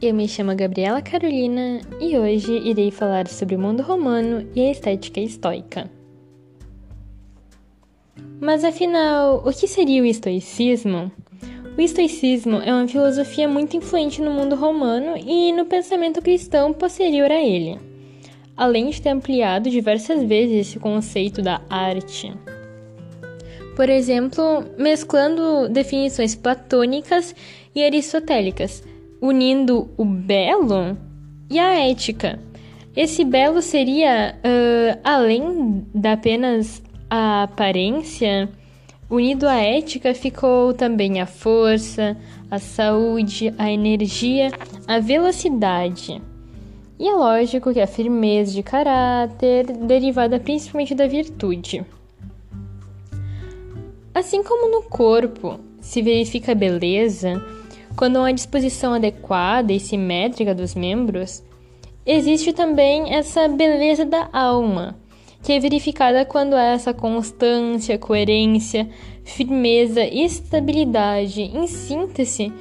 Eu me chamo Gabriela Carolina e hoje irei falar sobre o mundo romano e a estética estoica. Mas afinal, o que seria o estoicismo? O estoicismo é uma filosofia muito influente no mundo romano e no pensamento cristão posterior a ele, além de ter ampliado diversas vezes esse conceito da arte. Por exemplo, mesclando definições platônicas e aristotélicas, unindo o belo e a ética. Esse belo seria, uh, além da apenas a aparência, unido à ética ficou também a força, a saúde, a energia, a velocidade. E é lógico que a firmeza de caráter, derivada principalmente da virtude. Assim como no corpo se verifica a beleza, quando há disposição adequada e simétrica dos membros, existe também essa beleza da alma, que é verificada quando há essa constância, coerência, firmeza e estabilidade. Em síntese,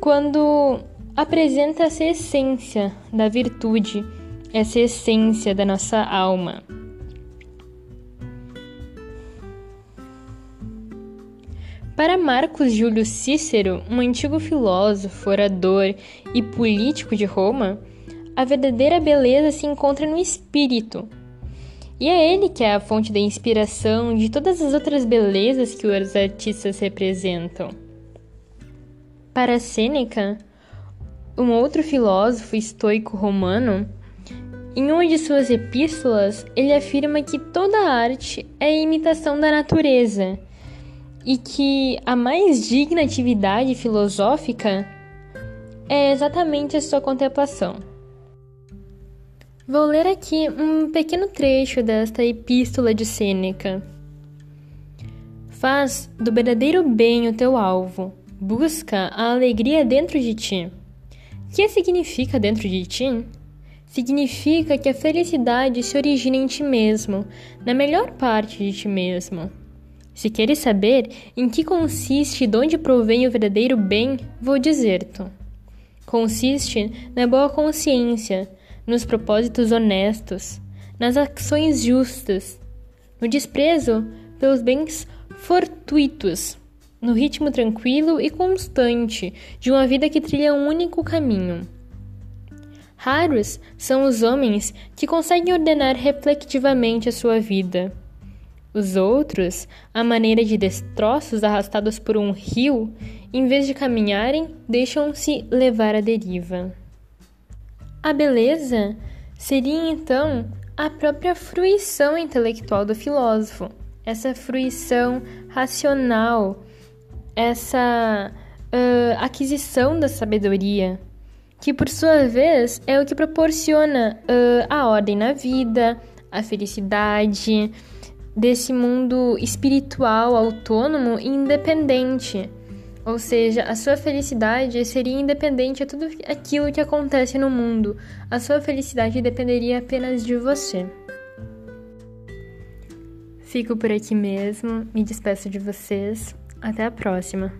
quando apresenta essa essência da virtude, essa essência da nossa alma. Para Marcos Júlio Cícero, um antigo filósofo, orador e político de Roma, a verdadeira beleza se encontra no espírito. E é ele que é a fonte da inspiração de todas as outras belezas que os artistas representam. Para Sêneca, um outro filósofo estoico romano, em uma de suas epístolas, ele afirma que toda arte é imitação da natureza e que a mais digna atividade filosófica é exatamente a sua contemplação. Vou ler aqui um pequeno trecho desta epístola de Sêneca. Faz do verdadeiro bem o teu alvo, busca a alegria dentro de ti. O que significa dentro de ti? Significa que a felicidade se origina em ti mesmo, na melhor parte de ti mesmo. Se queres saber em que consiste e de onde provém o verdadeiro bem, vou dizer-te. Consiste na boa consciência, nos propósitos honestos, nas ações justas, no desprezo pelos bens fortuitos, no ritmo tranquilo e constante de uma vida que trilha um único caminho. Raros são os homens que conseguem ordenar reflexivamente a sua vida os outros, à maneira de destroços arrastados por um rio, em vez de caminharem, deixam-se levar à deriva. A beleza seria então a própria fruição intelectual do filósofo, essa fruição racional, essa uh, aquisição da sabedoria, que por sua vez é o que proporciona uh, a ordem na vida, a felicidade desse mundo espiritual, autônomo e independente. Ou seja, a sua felicidade seria independente a tudo aquilo que acontece no mundo. A sua felicidade dependeria apenas de você. Fico por aqui mesmo, me despeço de vocês. Até a próxima!